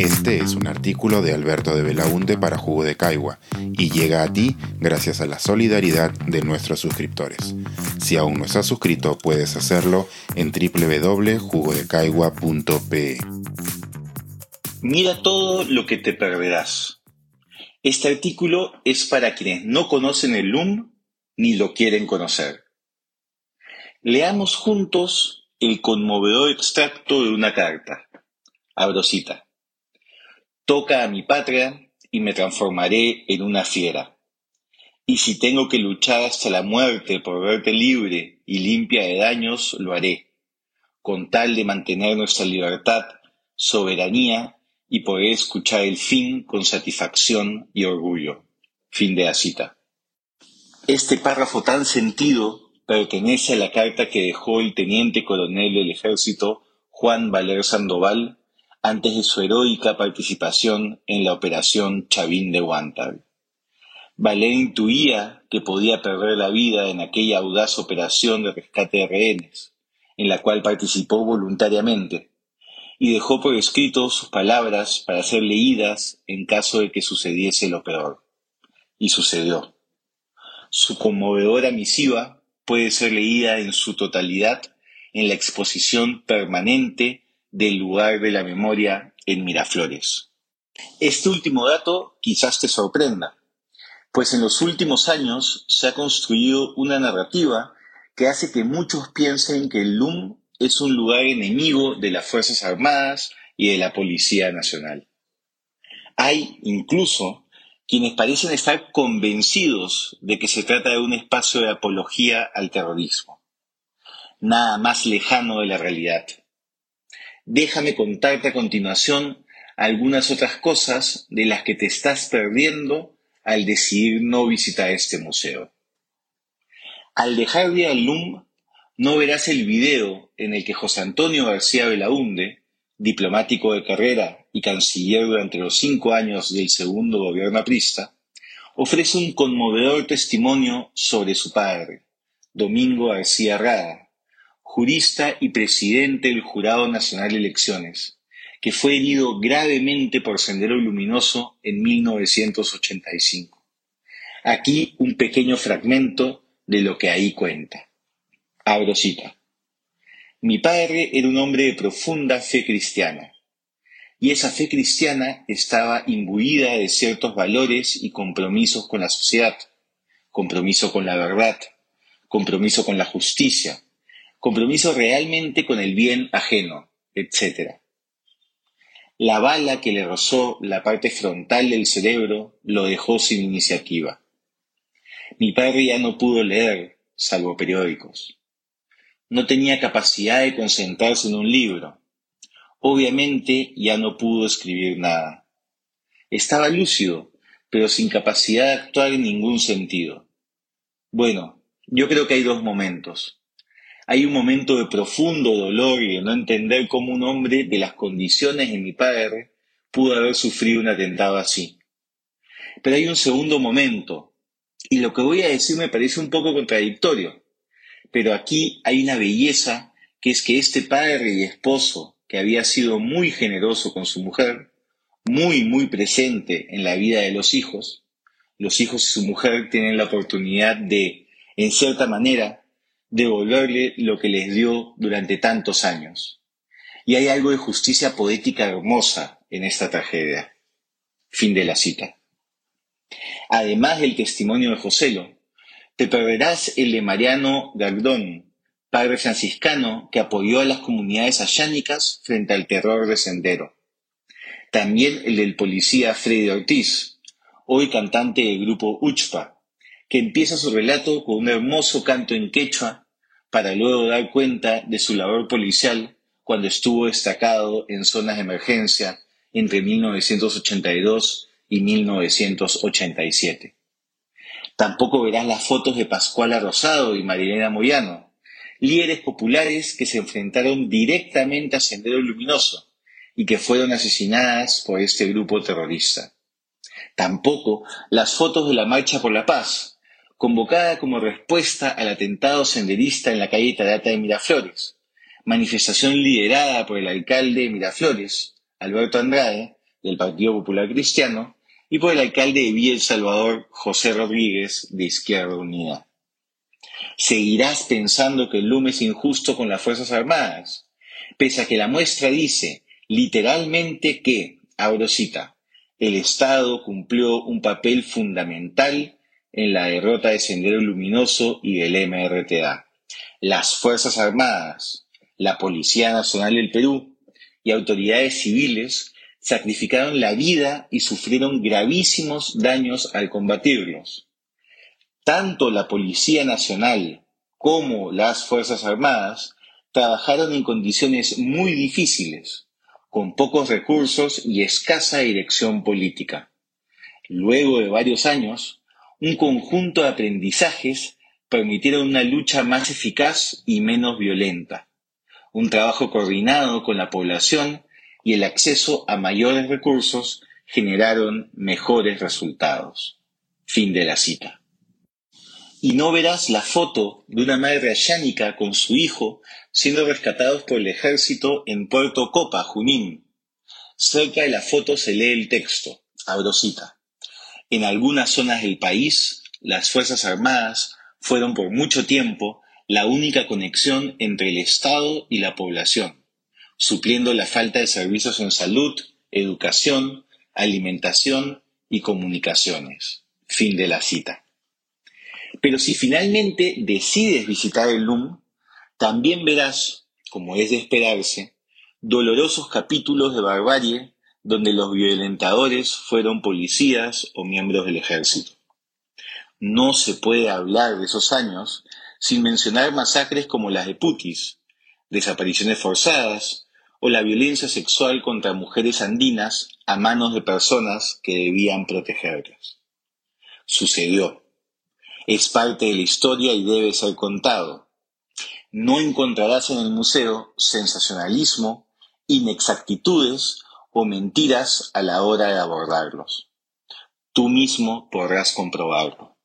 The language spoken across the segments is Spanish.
Este es un artículo de Alberto de Belaunte para Jugo de Caigua y llega a ti gracias a la solidaridad de nuestros suscriptores. Si aún no estás suscrito, puedes hacerlo en www.jugodecaigua.pe. Mira todo lo que te perderás. Este artículo es para quienes no conocen el LUM ni lo quieren conocer. Leamos juntos el conmovedor extracto de una carta. Abro cita. Toca a mi patria y me transformaré en una fiera. Y si tengo que luchar hasta la muerte por verte libre y limpia de daños, lo haré, con tal de mantener nuestra libertad, soberanía y poder escuchar el fin con satisfacción y orgullo. Fin de cita. Este párrafo tan sentido pertenece a la carta que dejó el teniente coronel del ejército Juan Valer Sandoval antes de su heroica participación en la operación Chavín de Huántar. Valer intuía que podía perder la vida en aquella audaz operación de rescate de rehenes, en la cual participó voluntariamente, y dejó por escrito sus palabras para ser leídas en caso de que sucediese lo peor. Y sucedió. Su conmovedora misiva puede ser leída en su totalidad en la exposición permanente del lugar de la memoria en Miraflores. Este último dato quizás te sorprenda, pues en los últimos años se ha construido una narrativa que hace que muchos piensen que el LUM es un lugar enemigo de las Fuerzas Armadas y de la Policía Nacional. Hay incluso quienes parecen estar convencidos de que se trata de un espacio de apología al terrorismo. Nada más lejano de la realidad. Déjame contarte a continuación algunas otras cosas de las que te estás perdiendo al decidir no visitar este museo. Al dejar de Alum, no verás el video en el que José Antonio García Belaunde, diplomático de carrera y canciller durante los cinco años del segundo gobierno aprista, ofrece un conmovedor testimonio sobre su padre, Domingo García Rada, jurista y presidente del Jurado Nacional de Elecciones, que fue herido gravemente por Sendero Luminoso en 1985. Aquí un pequeño fragmento de lo que ahí cuenta. Abro cita. Mi padre era un hombre de profunda fe cristiana y esa fe cristiana estaba imbuida de ciertos valores y compromisos con la sociedad, compromiso con la verdad, compromiso con la justicia, compromiso realmente con el bien ajeno, etc. La bala que le rozó la parte frontal del cerebro lo dejó sin iniciativa. Mi padre ya no pudo leer, salvo periódicos. No tenía capacidad de concentrarse en un libro Obviamente ya no pudo escribir nada. Estaba lúcido, pero sin capacidad de actuar en ningún sentido. Bueno, yo creo que hay dos momentos. Hay un momento de profundo dolor y de no entender cómo un hombre de las condiciones de mi padre pudo haber sufrido un atentado así. Pero hay un segundo momento, y lo que voy a decir me parece un poco contradictorio, pero aquí hay una belleza que es que este padre y esposo que había sido muy generoso con su mujer, muy, muy presente en la vida de los hijos, los hijos y su mujer tienen la oportunidad de, en cierta manera, devolverle lo que les dio durante tantos años. Y hay algo de justicia poética hermosa en esta tragedia. Fin de la cita. Además del testimonio de Joselo, te perderás el de Mariano Gardón, padre franciscano que apoyó a las comunidades ayánicas frente al terror de Sendero. También el del policía Freddy Ortiz, hoy cantante del grupo Uchpa, que empieza su relato con un hermoso canto en quechua para luego dar cuenta de su labor policial cuando estuvo destacado en zonas de emergencia entre 1982 y 1987. Tampoco verás las fotos de Pascuala Rosado y Marilena Moyano, líderes populares que se enfrentaron directamente a Sendero Luminoso y que fueron asesinadas por este grupo terrorista. Tampoco las fotos de la Marcha por la Paz, convocada como respuesta al atentado senderista en la calle Tarata de Miraflores, manifestación liderada por el alcalde de Miraflores, Alberto Andrade, del Partido Popular Cristiano, y por el alcalde de Villa Salvador, José Rodríguez, de Izquierda Unida. ¿Seguirás pensando que el LUM es injusto con las Fuerzas Armadas? Pese a que la muestra dice literalmente que, abro cita, el Estado cumplió un papel fundamental en la derrota de Sendero Luminoso y del MRTA. Las Fuerzas Armadas, la Policía Nacional del Perú y autoridades civiles sacrificaron la vida y sufrieron gravísimos daños al combatirlos. Tanto la Policía Nacional como las Fuerzas Armadas trabajaron en condiciones muy difíciles, con pocos recursos y escasa dirección política. Luego de varios años, un conjunto de aprendizajes permitieron una lucha más eficaz y menos violenta, un trabajo coordinado con la población y el acceso a mayores recursos generaron mejores resultados. Fin de la cita. Y no verás la foto de una madre ayánica con su hijo siendo rescatados por el ejército en Puerto Copa, Junín. Cerca de la foto se lee el texto, abro cita. En algunas zonas del país, las Fuerzas Armadas fueron por mucho tiempo la única conexión entre el Estado y la población, supliendo la falta de servicios en salud, educación, alimentación y comunicaciones. Fin de la cita. Pero si finalmente decides visitar el LUM, también verás, como es de esperarse, dolorosos capítulos de barbarie donde los violentadores fueron policías o miembros del ejército. No se puede hablar de esos años sin mencionar masacres como las de Putis, desapariciones forzadas o la violencia sexual contra mujeres andinas a manos de personas que debían protegerlas. Sucedió. Es parte de la historia y debe ser contado. No encontrarás en el museo sensacionalismo, inexactitudes o mentiras a la hora de abordarlos. Tú mismo podrás comprobarlo.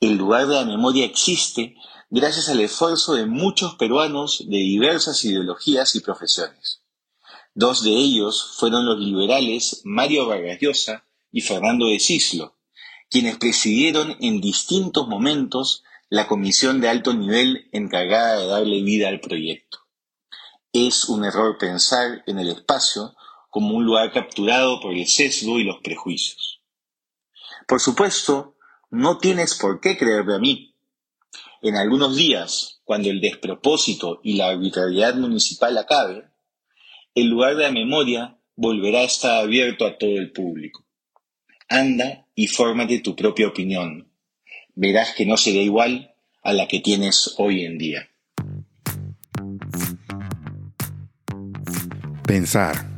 El lugar de la memoria existe gracias al esfuerzo de muchos peruanos de diversas ideologías y profesiones. Dos de ellos fueron los liberales Mario Vargas Llosa y Fernando de Cislo, quienes presidieron en distintos momentos la comisión de alto nivel encargada de darle vida al proyecto. Es un error pensar en el espacio como un lugar capturado por el sesgo y los prejuicios. Por supuesto, no tienes por qué creerme a mí. En algunos días, cuando el despropósito y la arbitrariedad municipal acabe, el lugar de la memoria volverá a estar abierto a todo el público. Anda y fórmate tu propia opinión. Verás que no será igual a la que tienes hoy en día. Pensar,